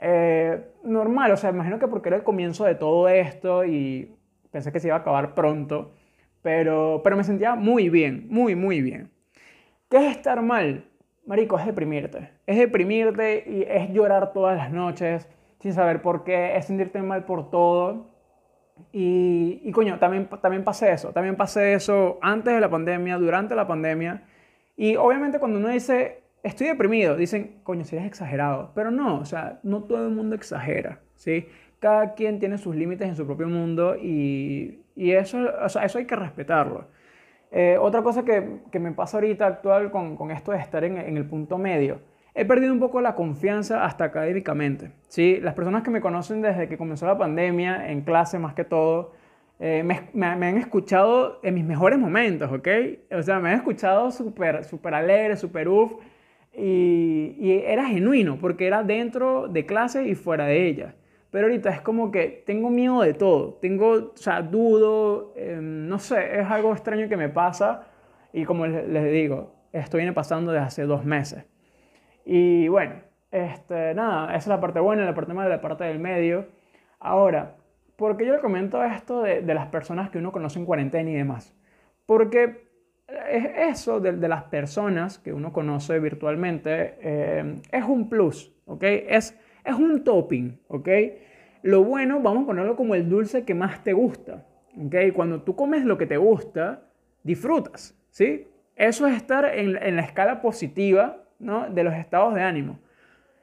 Eh, normal, o sea, imagino que porque era el comienzo de todo esto y pensé que se iba a acabar pronto, pero, pero me sentía muy bien, muy, muy bien. ¿Qué es estar mal? Marico, es deprimirte. Es deprimirte y es llorar todas las noches sin saber por qué, es sentirte mal por todo. Y, y coño, también, también pasé eso. También pasé eso antes de la pandemia, durante la pandemia. Y obviamente cuando uno dice, estoy deprimido, dicen, coño, si eres exagerado. Pero no, o sea, no todo el mundo exagera, ¿sí? Cada quien tiene sus límites en su propio mundo y, y eso, o sea, eso hay que respetarlo. Eh, otra cosa que, que, me pasa ahorita actual con, con esto de estar en, en, el punto medio, he perdido un poco la confianza hasta académicamente. ¿sí? Las personas que me conocen desde que comenzó la pandemia, en clase más que todo, eh, me, me, han escuchado en mis mejores momentos, ¿ok? O sea, me han escuchado súper super alegre, súper uff, y, y, era genuino, porque era dentro de clase y fuera de ella. Pero ahorita es como que tengo miedo de todo, tengo, o sea, dudo, eh, no sé, es algo extraño que me pasa y como les digo, esto viene pasando desde hace dos meses. Y bueno, este, nada, esa es la parte buena, la parte mala, la parte del medio. Ahora, ¿por qué yo le comento esto de, de las personas que uno conoce en cuarentena y demás? Porque es eso de, las personas que uno conoce virtualmente eh, es un plus, ¿ok? Es es un topping, ¿ok? Lo bueno, vamos a ponerlo como el dulce que más te gusta, ¿ok? Cuando tú comes lo que te gusta, disfrutas, ¿sí? Eso es estar en, la escala positiva, ¿no? De los estados de ánimo.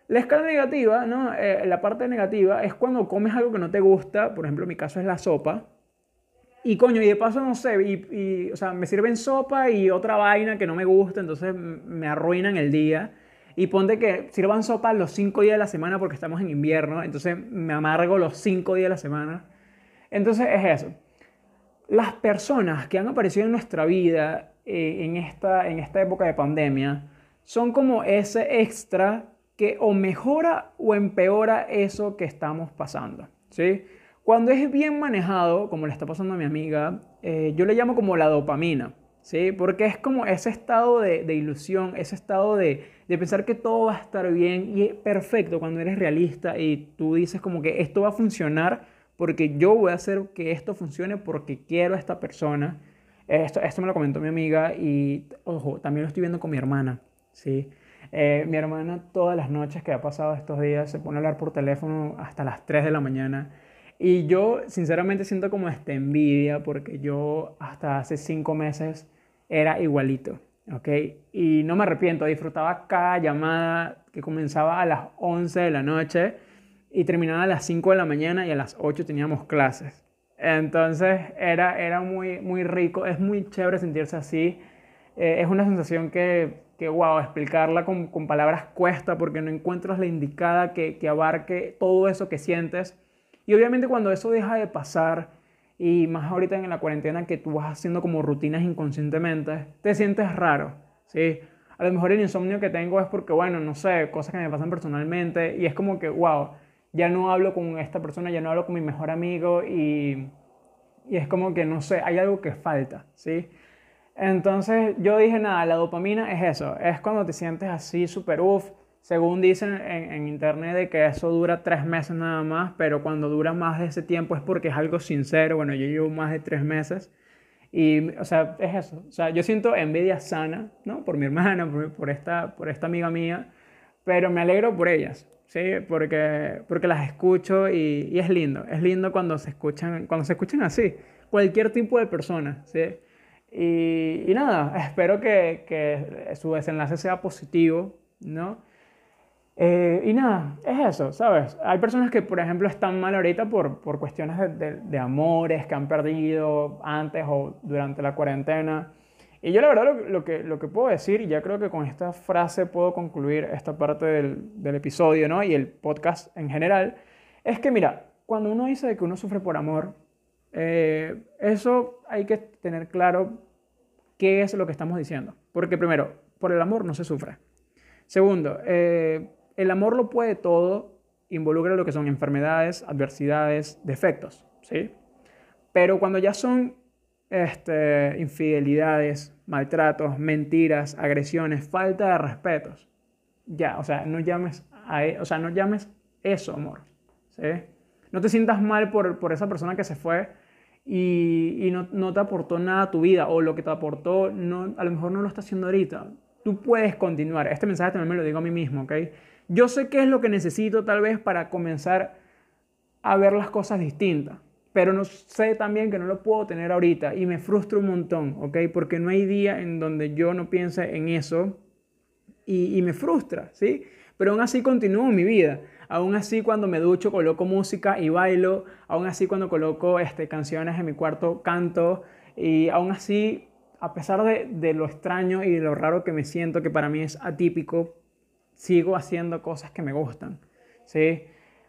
La escala negativa, ¿no? Eh, la parte negativa es cuando comes algo que no te gusta, por ejemplo, mi caso es la sopa, y coño, y de paso, no sé, y, o sea, me sirven sopa y otra vaina que no me gusta, entonces me arruinan el día. Y ponte que sirvan sopa los cinco días de la semana porque estamos en invierno, entonces me amargo los cinco días de la semana. Entonces es eso. Las personas que han aparecido en nuestra vida eh, en, esta, en esta época de pandemia son como ese extra que o mejora o empeora eso que estamos pasando. ¿sí? Cuando es bien manejado, como le está pasando a mi amiga, eh, yo le llamo como la dopamina. ¿sí? Porque es como ese estado de, de ilusión, ese estado de, de, pensar que todo va a estar bien y perfecto cuando eres realista y tú dices como que esto va a funcionar porque yo voy a hacer que esto funcione porque quiero a esta persona. Esto, esto me lo comentó mi amiga y, ojo, también lo estoy viendo con mi hermana, ¿sí? Eh, mi hermana todas las noches que ha pasado estos días se pone a hablar por teléfono hasta las 3 de la mañana. Y yo sinceramente siento como esta envidia porque yo hasta hace 5 meses era igualito, ¿ok? Y no me arrepiento, disfrutaba cada llamada que comenzaba a las 11 de la noche y terminaba a las 5 de la mañana y a las 8 teníamos clases. Entonces era, era muy, muy rico, es muy chévere sentirse así. Eh, es una sensación que, que wow, explicarla con, con, palabras cuesta porque no encuentras la indicada que, que abarque todo eso que sientes. Y obviamente cuando eso deja de pasar, y más ahorita en la cuarentena que tú vas haciendo como rutinas inconscientemente, te sientes raro, ¿sí? A lo mejor el insomnio que tengo es porque, bueno, no sé, cosas que me pasan personalmente y es como que, wow, ya no hablo con esta persona, ya no hablo con mi mejor amigo y, y es como que, no sé, hay algo que falta, ¿sí? Entonces yo dije, nada, la dopamina es eso, es cuando te sientes así súper uff, según dicen en, internet de que eso dura tres meses nada más, pero cuando dura más de ese tiempo es porque es algo sincero. Bueno, yo llevo más de tres meses y, o sea, es eso. O sea, yo siento envidia sana, ¿no? Por mi hermana, por, esta, por esta amiga mía, pero me alegro por ellas, ¿sí? Porque, porque las escucho y, y es lindo. Es lindo cuando se escuchan, cuando se escuchan así, cualquier tipo de persona, ¿sí? Y, y nada, espero que, que su desenlace sea positivo, ¿no? Eh, y nada, es eso, ¿sabes? Hay personas que, por ejemplo, están mal ahorita por, por cuestiones de, de, de, amores que han perdido antes o durante la cuarentena. Y yo la verdad lo, lo, que, lo que puedo decir, y ya creo que con esta frase puedo concluir esta parte del, del episodio, ¿no? Y el podcast en general, es que mira, cuando uno dice que uno sufre por amor, eh, eso hay que tener claro qué es lo que estamos diciendo. Porque primero, por el amor no se sufre. Segundo, eh, el amor lo puede todo, involucra lo que son enfermedades, adversidades, defectos, ¿sí? Pero cuando ya son este, infidelidades, maltratos, mentiras, agresiones, falta de respetos. Ya, o sea, no llames e, o sea, no llames eso amor. ¿sí? No te sientas mal por, por esa persona que se fue y, y no, no, te aportó nada a tu vida o lo que te aportó no, a lo mejor no lo está haciendo ahorita. Tú puedes continuar. Este mensaje también me lo digo a mí mismo, ¿ok? Yo sé qué es lo que necesito tal vez para comenzar a ver las cosas distintas pero no sé también que no lo puedo tener ahorita y me frustra un montón, ¿ok? Porque no hay día en donde yo no piense en eso y, y me frustra, ¿sí? Pero aún así continúo mi vida. Aún así cuando me ducho coloco música y bailo. Aún así cuando coloco este, canciones en mi cuarto canto. Y aún así, a pesar de, de lo extraño y de lo raro que me siento, que para mí es atípico, sigo haciendo cosas que me gustan. ¿sí?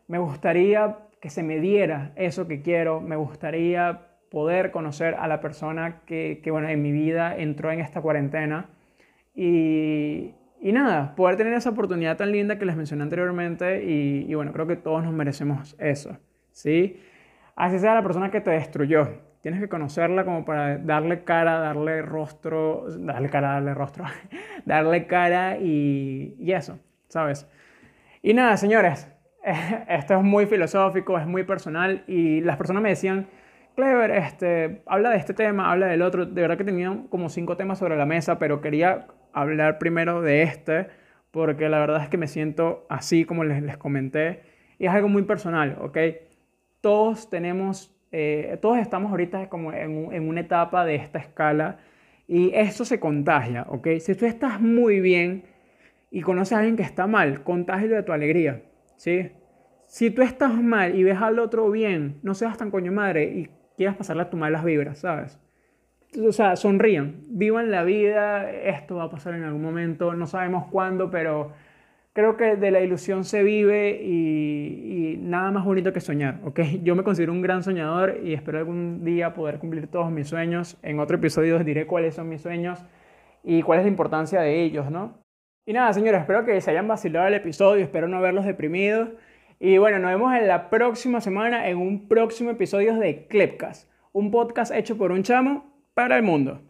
Me gustaría que se me diera eso que quiero. Me gustaría poder conocer a la persona que, que bueno, en mi vida entró en esta cuarentena. Y, y, nada, poder tener esa oportunidad tan linda que les mencioné anteriormente. Y, y, bueno, creo que todos nos merecemos eso. ¿sí? Así sea la persona que te destruyó. Tienes que conocerla como para darle cara, darle rostro, darle cara, darle rostro, darle cara y, y eso, ¿sabes? Y nada, señores, esto es muy filosófico, es muy personal y las personas me decían, Clever, este, habla de este tema, habla del otro. De verdad que tenía como cinco temas sobre la mesa, pero quería hablar primero de este porque la verdad es que me siento así como les, les comenté y es algo muy personal, ¿ok? Todos tenemos, eh, todos estamos ahorita como en, una etapa de esta escala y esto se contagia, ¿ok? Si tú estás muy bien y conoces a alguien que está mal, contágilo de tu alegría. ¿sí? Si tú estás mal y ves al otro bien, no seas tan coño madre y quieras pasarle a tu malas vibras, ¿sabes? O sea, sonrían, vivan la vida, esto va a pasar en algún momento, no sabemos cuándo, pero creo que de la ilusión se vive y, y, nada más bonito que soñar, ¿ok? Yo me considero un gran soñador y espero algún día poder cumplir todos mis sueños. En otro episodio os diré cuáles son mis sueños y cuál es la importancia de ellos, ¿no? Y nada, señores, espero que se hayan vacilado el episodio, espero no verlos deprimidos. Y bueno, nos vemos en la próxima semana en un próximo episodio de Clepcast, un podcast hecho por un chamo para el mundo.